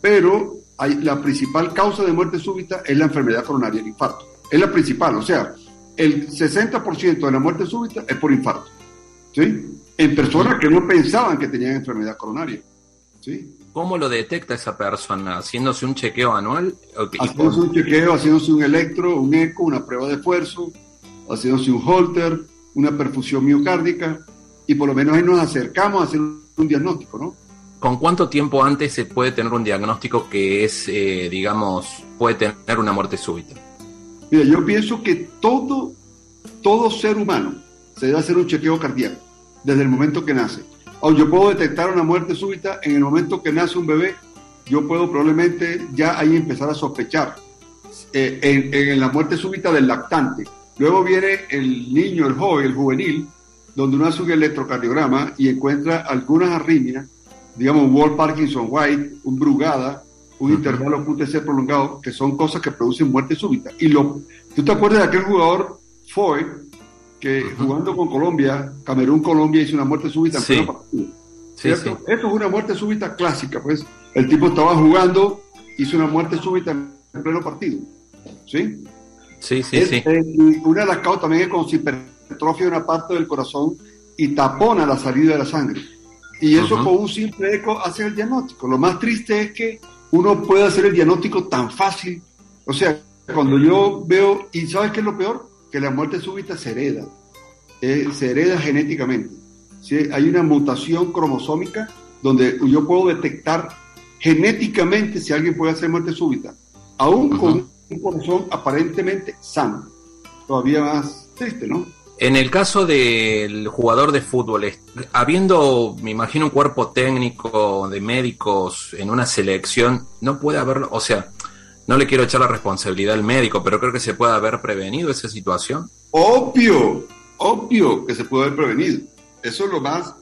pero hay, la principal causa de muerte súbita es la enfermedad coronaria, el infarto. Es la principal, o sea, el 60% de la muerte súbita es por infarto. ¿Sí? En personas que no pensaban que tenían enfermedad coronaria. ¿Sí? ¿Cómo lo detecta esa persona? ¿Haciéndose un chequeo anual? Haciéndose un chequeo, haciéndose un electro, un eco, una prueba de esfuerzo, haciéndose un holter, una perfusión miocárdica, y por lo menos ahí nos acercamos a hacer un diagnóstico, ¿no? ¿Con cuánto tiempo antes se puede tener un diagnóstico que es, eh, digamos, puede tener una muerte súbita? Mira, yo pienso que todo, todo ser humano se debe hacer un chequeo cardíaco desde el momento que nace. O yo puedo detectar una muerte súbita en el momento que nace un bebé, yo puedo probablemente ya ahí empezar a sospechar eh, en, en, la muerte súbita del lactante. Luego viene el niño, el joven, el juvenil, donde uno hace un electrocardiograma y encuentra algunas arritmias digamos, un Wall Parkinson White, un Brugada, un uh -huh. intervalo QTC prolongado, que son cosas que producen muerte súbita. Y lo, ¿tú te acuerdas de aquel jugador Foy que uh -huh. jugando con Colombia, Camerún-Colombia hizo una muerte súbita en sí. pleno partido? Sí, sí. Esto es una muerte súbita clásica, pues. El tipo estaba jugando, hizo una muerte súbita en pleno partido. ¿Sí? Sí, sí, es, sí. Eh, una de las causas también es con hipertrofia de una parte del corazón y tapona la salida de la sangre. Y eso uh -huh. con un simple eco hace el diagnóstico. Lo más triste es que uno puede hacer el diagnóstico tan fácil. O sea, cuando yo veo, y ¿sabes qué es lo peor? Que la muerte súbita se hereda. Eh, se hereda genéticamente. ¿sí? Hay una mutación cromosómica donde yo puedo detectar genéticamente si alguien puede hacer muerte súbita, aún uh -huh. con un corazón aparentemente sano. Todavía más triste, ¿no? En el caso del jugador de fútbol, habiendo, me imagino, un cuerpo técnico de médicos en una selección, no puede haberlo, o sea, no le quiero echar la responsabilidad al médico, pero creo que se puede haber prevenido esa situación. Obvio, obvio que se puede haber prevenido. Eso es lo más,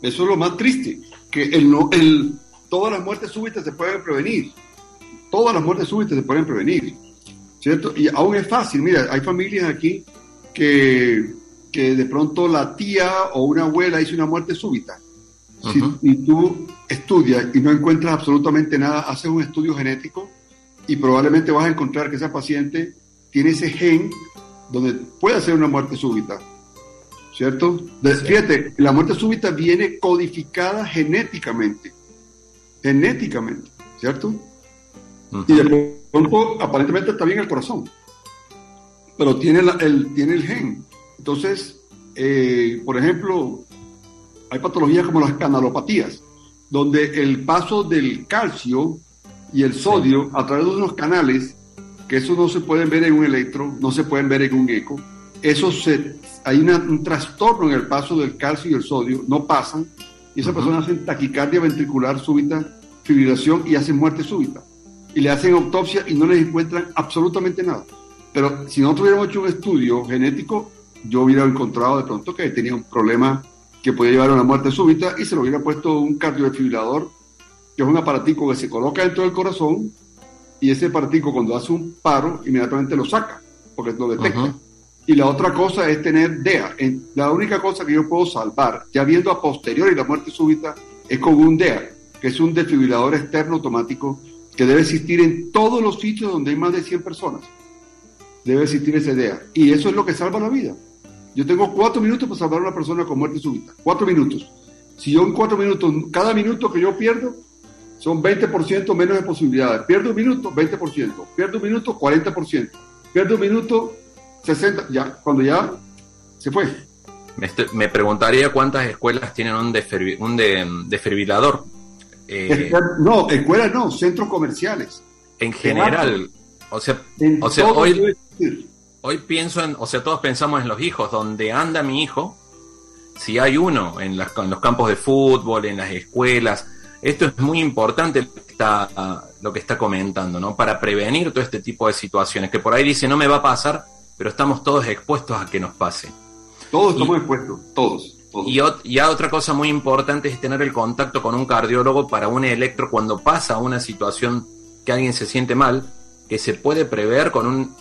eso es lo más triste, que el, el, todas las muertes súbitas se pueden prevenir. Todas las muertes súbitas se pueden prevenir, ¿cierto? Y aún es fácil, mira, hay familias aquí que, que de pronto la tía o una abuela hizo una muerte súbita. Uh -huh. si, y tú estudias y no encuentras absolutamente nada, haces un estudio genético y probablemente vas a encontrar que esa paciente tiene ese gen donde puede hacer una muerte súbita. ¿Cierto? De, sí. Fíjate, la muerte súbita viene codificada genéticamente. Genéticamente, ¿cierto? Uh -huh. Y de pronto, aparentemente está bien el corazón pero tiene, la, el, tiene el gen. Entonces, eh, por ejemplo, hay patologías como las canalopatías, donde el paso del calcio y el sodio sí. a través de unos canales, que eso no se pueden ver en un electro, no se pueden ver en un eco, eso se, hay una, un trastorno en el paso del calcio y el sodio, no pasan, y esa uh -huh. persona hace taquicardia ventricular súbita, fibrilación y hace muerte súbita. Y le hacen autopsia y no les encuentran absolutamente nada. Pero si nosotros hubiéramos hecho un estudio genético, yo hubiera encontrado de pronto que tenía un problema que podía llevar a una muerte súbita y se lo hubiera puesto un cardiodefibrilador, que es un aparatico que se coloca dentro del corazón y ese aparatico cuando hace un paro inmediatamente lo saca, porque lo detecta. Y la otra cosa es tener DEA. La única cosa que yo puedo salvar, ya viendo a posteriori la muerte súbita, es con un DEA, que es un desfibrilador externo automático que debe existir en todos los sitios donde hay más de 100 personas. Debe existir ese DEA. Y eso es lo que salva la vida. Yo tengo cuatro minutos para salvar a una persona con muerte súbita. Cuatro minutos. Si yo en cuatro minutos, cada minuto que yo pierdo, son 20% menos de posibilidades. Pierdo un minuto, 20%. Pierdo un minuto, 40%. Pierdo un minuto, 60, ya, cuando ya se fue. Me, preguntaría cuántas escuelas tienen un, un desfibrilador. Eh, no, escuelas no, centros comerciales. En general, o sea, o sea hoy, hoy pienso en, o sea, todos pensamos en los hijos, donde anda mi hijo, si hay uno en, las, en los campos de fútbol, en las escuelas, esto es muy importante lo que, está, lo que está comentando, ¿no? Para prevenir todo este tipo de situaciones, que por ahí dice no me va a pasar, pero estamos todos expuestos a que nos pase. Todos estamos expuestos, todos. Y ya otra cosa muy importante es tener el contacto con un cardiólogo para un electro cuando pasa una situación que alguien se siente mal, que se puede prever con un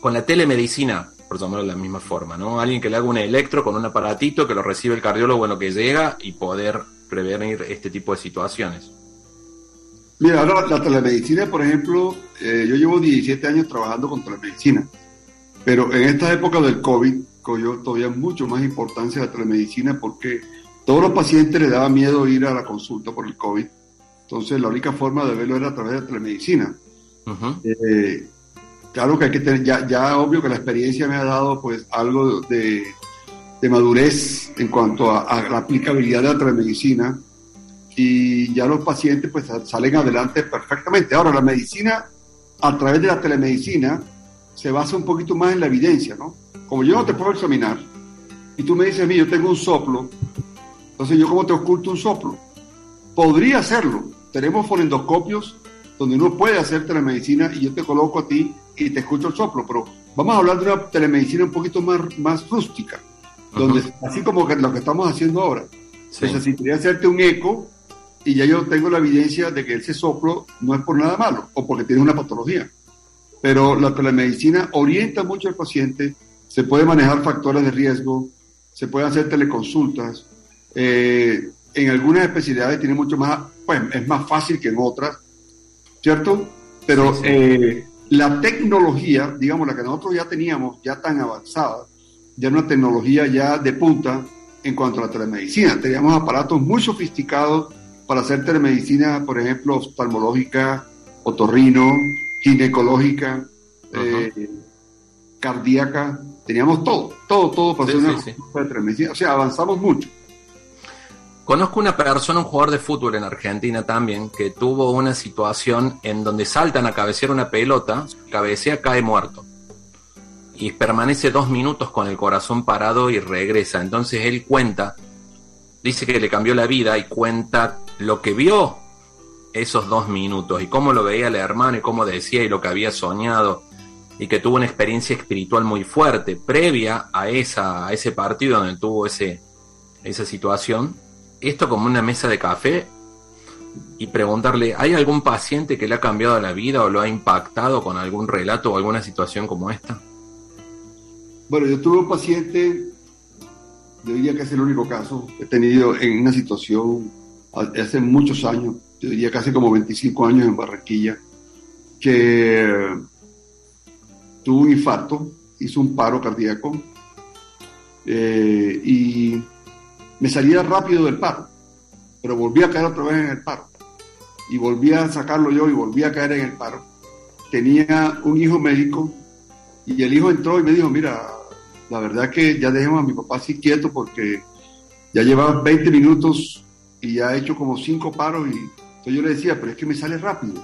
con la telemedicina, por llamarlo de la misma forma, ¿no? Alguien que le haga un electro con un aparatito que lo recibe el cardiólogo en lo que llega y poder prevenir este tipo de situaciones. Mira, ahora la telemedicina, por ejemplo, eh, yo llevo 17 años trabajando con telemedicina. Pero en esta época del COVID, cogió todavía mucho más importancia la telemedicina porque todos los pacientes les daba miedo ir a la consulta por el COVID. Entonces, la única forma de verlo era a través de la telemedicina. Eh, claro que hay que tener, ya, ya obvio que la experiencia me ha dado pues algo de, de madurez en cuanto a, a, la aplicabilidad de la telemedicina y ya los pacientes pues salen adelante perfectamente. Ahora, la medicina, a través de la telemedicina, se basa un poquito más en la evidencia, ¿no? Como yo no te puedo examinar y tú me dices a mí, yo tengo un soplo, entonces yo cómo te oculto un soplo. Podría hacerlo. Tenemos fonendoscopios donde uno puede hacer telemedicina y yo te coloco a ti y te escucho el soplo, pero vamos a hablar de una telemedicina un poquito más, más rústica, donde así como que lo que estamos haciendo ahora. Necesitaría hacerte un eco y ya yo tengo la evidencia de que ese soplo no es por nada malo o porque tiene una patología pero la telemedicina orienta mucho al paciente, se puede manejar factores de riesgo, se puede hacer teleconsultas. Eh, en algunas especialidades tiene mucho más, pues es más fácil que en otras, ¿cierto? Pero eh, la tecnología, digamos, la que nosotros ya teníamos, ya tan avanzada, ya una tecnología ya de punta en cuanto a la telemedicina. Teníamos aparatos muy sofisticados para hacer telemedicina, por ejemplo, oftalmológica, otorrino, ginecológica, eh, cardíaca, teníamos todo, todo, todo para hacer una O sea, avanzamos mucho. Conozco una persona, un jugador de fútbol en Argentina también, que tuvo una situación en donde saltan a cabecear una pelota, cabecea, cae muerto. Y permanece dos minutos con el corazón parado y regresa. Entonces él cuenta, dice que le cambió la vida y cuenta lo que vio esos dos minutos y cómo lo veía el hermano y cómo decía y lo que había soñado y que tuvo una experiencia espiritual muy fuerte previa a, esa, a ese partido donde tuvo ese, esa situación. Esto como una mesa de café y preguntarle, ¿hay algún paciente que le ha cambiado la vida o lo ha impactado con algún relato o alguna situación como esta? Bueno, yo tuve un paciente, yo diría que es el único caso he tenido en una situación hace muchos años, yo diría casi como 25 años en Barranquilla, que tuvo un infarto, hizo un paro cardíaco eh, y me salía rápido del paro, pero volví a caer otra vez en el paro y volví a sacarlo yo y volví a caer en el paro. Tenía un hijo médico y el hijo entró y me dijo, mira, la verdad que ya dejemos a mi papá así quieto porque ya llevaba 20 minutos y ya he hecho como cinco paros y yo le decía, pero es que me sale rápido.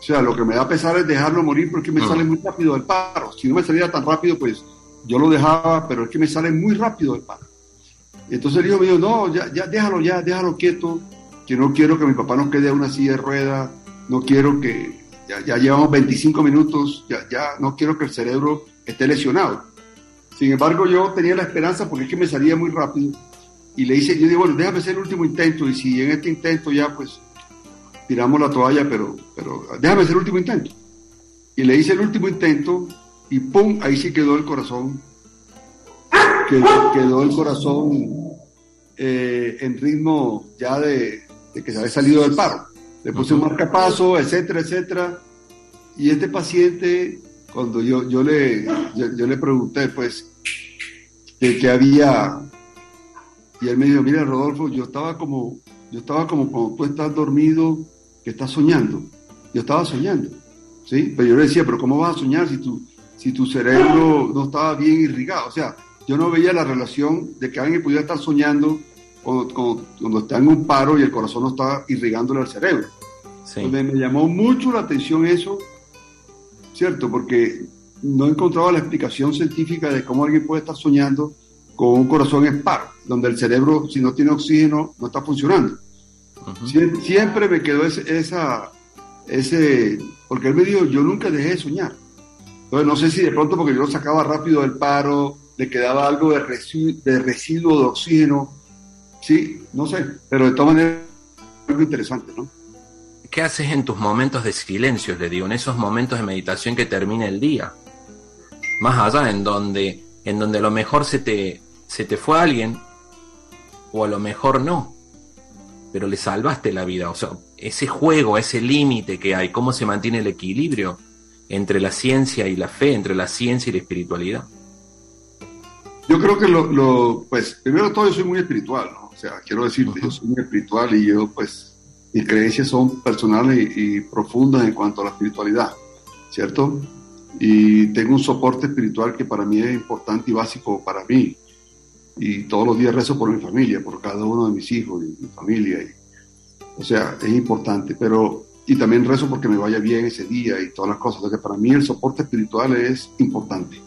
O sea, lo que me da pesar es dejarlo morir porque me sale muy rápido del paro. Si no me saliera tan rápido, pues yo lo dejaba, pero es que me sale muy rápido del paro. Entonces el hijo me dijo, no, ya, ya déjalo ya, déjalo quieto, que no quiero que mi papá nos quede a una silla de ruedas, no quiero que, ya, ya llevamos 25 minutos, ya, ya no quiero que el cerebro esté lesionado. Sin embargo, yo tenía la esperanza porque es que me salía muy rápido y le hice, yo digo, bueno, déjame hacer el último intento y si en este intento ya pues tiramos la toalla, pero, pero déjame hacer el último intento. Y le hice el último intento y ¡pum! Ahí sí quedó el corazón, quedó, quedó el corazón eh, en ritmo ya de, de, que se había salido del paro. Le puse un marcapaso, etcétera, etcétera. Y este paciente, cuando yo, yo, le, yo, yo le pregunté, pues, de que había y él me dijo, mira Rodolfo, yo estaba como, yo estaba como cuando tú estás dormido, que estás soñando. Yo estaba soñando, ¿sí? Pero yo le decía, pero ¿cómo vas a soñar si tu, si tu cerebro no estaba bien irrigado? O sea, yo no veía la relación de que alguien pudiera estar soñando cuando, cuando, está en un paro y el corazón no está irrigándole al cerebro. Sí. me llamó mucho la atención eso, ¿cierto? Porque no encontraba la explicación científica de cómo alguien puede estar soñando con un corazón en paro, donde el cerebro, si no tiene oxígeno, no está funcionando. Uh -huh. Sie siempre me quedó ese, esa, ese, porque él me dijo, yo nunca dejé de soñar. Entonces, no sé si de pronto porque yo lo sacaba rápido del paro, le quedaba algo de residuo de, residuo de oxígeno, sí, no sé, pero de todas maneras, algo interesante, ¿no? ¿Qué haces en tus momentos de silencio, le digo, en esos momentos de meditación que termina el día? Más allá, en donde, en donde a lo mejor se te, se te fue alguien o a lo mejor no, pero le salvaste la vida. O sea, ese juego, ese límite que hay, cómo se mantiene el equilibrio entre la ciencia y la fe, entre la ciencia y la espiritualidad. Yo creo que lo, lo pues, primero todo yo soy muy espiritual, ¿no? O sea, quiero decirte, uh -huh. yo soy muy espiritual y yo, pues, mis creencias son personales y, y profundas en cuanto a la espiritualidad, ¿cierto? Y tengo un soporte espiritual que para mí es importante y básico para mí y todos los días rezo por mi familia, por cada uno de mis hijos y mi familia. Y, o sea, es importante, pero y también rezo porque me vaya bien ese día y todas las cosas. Que para mí el soporte espiritual es importante.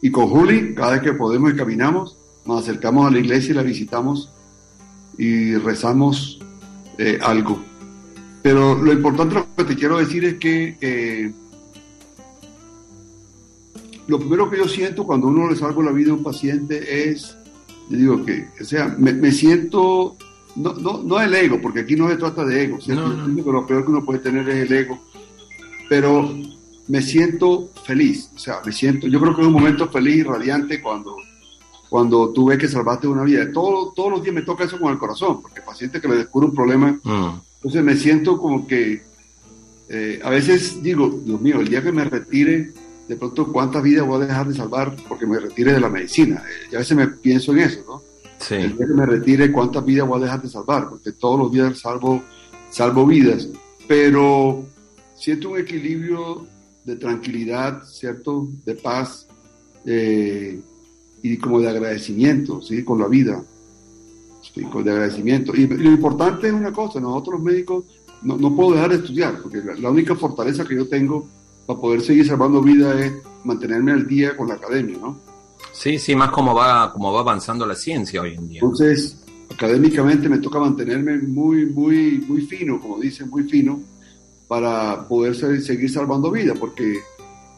Y con Juli, cada vez que podemos y caminamos, nos acercamos a la iglesia y la visitamos y rezamos eh, algo. Pero lo importante que te quiero decir es que eh, lo primero que yo siento cuando uno le salva la vida a un paciente es yo digo que, o sea, me, me siento, no, no, no, el ego, porque aquí no se trata de ego. No, no. lo peor que uno puede tener es el ego, pero me siento feliz, o sea, me siento, yo creo que es un momento feliz y radiante cuando, cuando tú ves que salvaste una vida. Todo, todos los días me toca eso con el corazón, porque el paciente que le descubre un problema, mm. entonces me siento como que, eh, a veces digo, Dios mío, el día que me retire, de pronto cuántas vidas voy a dejar de salvar porque me retire de la medicina. Y a veces me pienso en eso, ¿no? Sí. El día que me retire, cuántas vidas voy a dejar de salvar, porque todos los días salvo, salvo vidas. Pero siento un equilibrio de tranquilidad, ¿cierto? De paz eh, y como de agradecimiento, ¿sí? Con la vida. ¿sí? Con de agradecimiento. Y lo importante es una cosa, nosotros los médicos no, no puedo dejar de estudiar, porque la, la única fortaleza que yo tengo para poder seguir salvando vidas es mantenerme al día con la academia, ¿no? Sí, sí, más como va, como va avanzando la ciencia hoy en día. Entonces, académicamente me toca mantenerme muy, muy, muy fino, como dicen, muy fino, para poder seguir salvando vidas, porque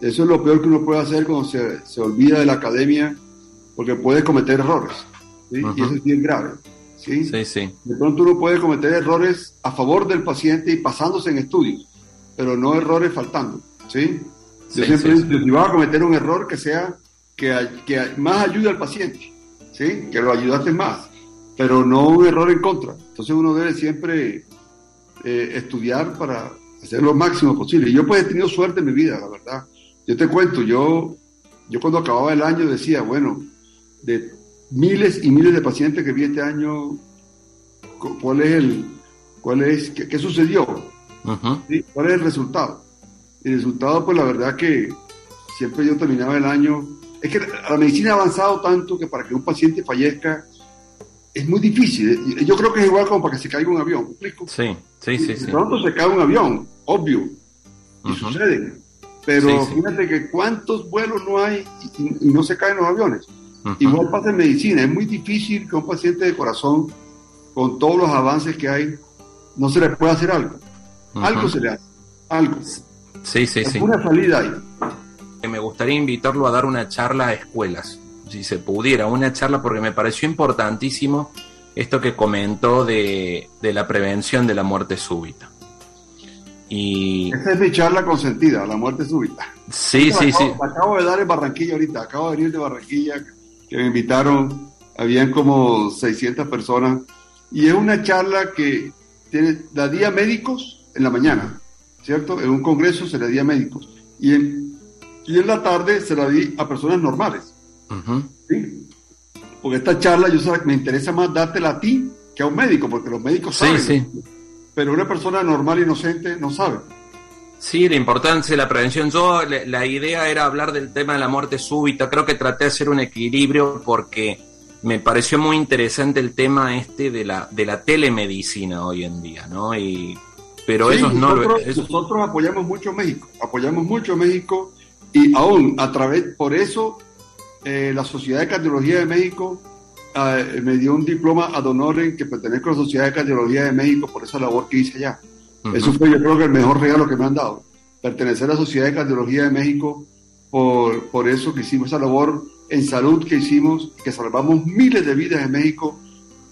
eso es lo peor que uno puede hacer cuando se, se olvida de la academia, porque puede cometer errores, ¿sí? Uh -huh. y eso es bien grave. ¿sí? Sí, sí. De pronto uno puede cometer errores a favor del paciente y pasándose en estudios, pero no errores faltando. ¿Sí? Yo sí, siempre sí, digo, si vas a cometer un error, que sea que, que más ayude al paciente, ¿sí? Que lo ayudaste más, pero no un error en contra. Entonces uno debe siempre eh, estudiar para hacer lo máximo posible. Yo pues he tenido suerte en mi vida, la verdad. Yo te cuento, yo, yo cuando acababa el año decía, bueno, de miles y miles de pacientes que vi este año, ¿cuál es el, cuál es, qué, qué sucedió? Uh -huh. ¿Sí? ¿Cuál es el resultado? El resultado, pues la verdad que siempre yo terminaba el año. Es que la medicina ha avanzado tanto que para que un paciente fallezca es muy difícil. Yo creo que es igual como para que se caiga un avión. ¿Me explico? Sí, sí, sí. De sí. pronto se cae un avión, obvio, y uh -huh. sucede. Pero sí, fíjate que cuántos vuelos no hay y, y no se caen los aviones. Uh -huh. Igual pasa en medicina. Es muy difícil que un paciente de corazón, con todos los avances que hay, no se le pueda hacer algo. Uh -huh. Algo se le hace algo. Sí, sí, sí. Una salida ahí. Me gustaría invitarlo a dar una charla a escuelas, si se pudiera, una charla porque me pareció importantísimo esto que comentó de, de la prevención de la muerte súbita. Y... Esa es mi charla consentida, la muerte súbita. Sí, sí, sí. acabo de dar en Barranquilla ahorita, acabo de venir de Barranquilla, que me invitaron, habían como 600 personas, y es una charla que tiene, la día médicos en la mañana, ¿cierto? En un congreso se le di a médicos, y en, y en la tarde se la di a personas normales. ¿sí? Porque esta charla yo sé, me interesa más dártela a ti que a un médico, porque los médicos saben. Sí, sí pero una persona normal, inocente, no sabe. Sí, la importancia de la prevención. Yo, la, idea era hablar del tema de la muerte súbita. Creo que traté de hacer un equilibrio porque me pareció muy interesante el tema este de la, de la telemedicina hoy en día, ¿no? Y, pero eso no nosotros, nosotros apoyamos mucho a México, apoyamos mucho a México y aún a través, por eso eh, la Sociedad de Cardiología de México me dio un diploma ad honorem que pertenezco a la Sociedad de Cardiología de México por esa labor que hice allá. Eso fue yo creo que el mejor regalo que me han dado. Pertenecer a la Sociedad de Cardiología de México por, por eso que hicimos esa labor en salud que hicimos, que salvamos miles de vidas en México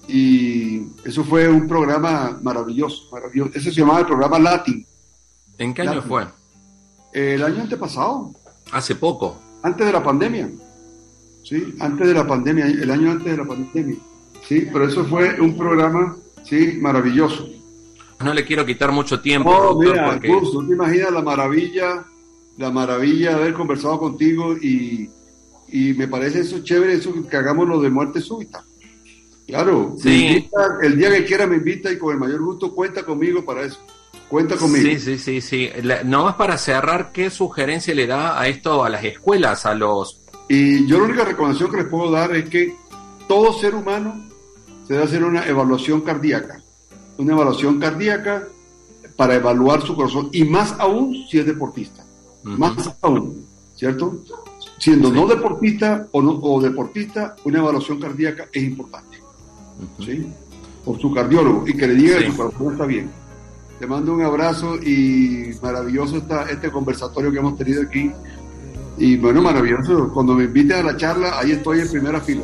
y eso fue un programa maravilloso, maravilloso. Eso se llamaba el programa Latin. ¿En qué año fue? El año antepasado. Hace poco. Antes de la pandemia. ¿sí? Antes de la pandemia, el año antes de la pandemia, ¿sí? Pero eso fue un programa, ¿sí? Maravilloso. No le quiero quitar mucho tiempo. No, mira, te imaginas la maravilla, la maravilla de haber conversado contigo y, y me parece eso chévere, eso que hagamos lo de muerte súbita. Claro, sí. el día que quiera me invita y con el mayor gusto cuenta conmigo para eso. Cuenta conmigo. Sí, sí, sí, sí. no más para cerrar, ¿qué sugerencia le da a esto a las escuelas, a los y yo la única recomendación que les puedo dar es que todo ser humano se debe hacer una evaluación cardíaca. Una evaluación cardíaca para evaluar su corazón y más aún si es deportista. Más aún, ¿cierto? Siendo no deportista o, no, o deportista, una evaluación cardíaca es importante. ¿Sí? Por su cardiólogo y que le diga que su corazón está bien. Te mando un abrazo y maravilloso está este conversatorio que hemos tenido aquí y bueno, maravilloso. Cuando me inviten a la charla, ahí estoy en primera fila.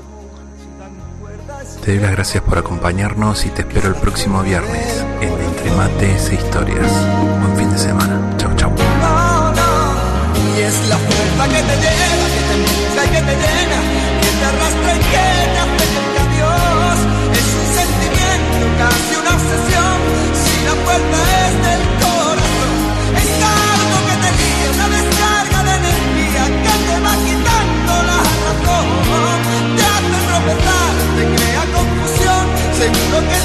Te doy las gracias por acompañarnos y te espero el próximo viernes en Entre Mates e Historias. Buen fin de semana. Chau, chau. Y es la fuerza que te lleva, que te empuja y que te llena, que te arrastra y que te casi una obsesión, si la puerta es del corazón. Es algo que te guía, una descarga te hace tropezar, te crea confusión, seguro que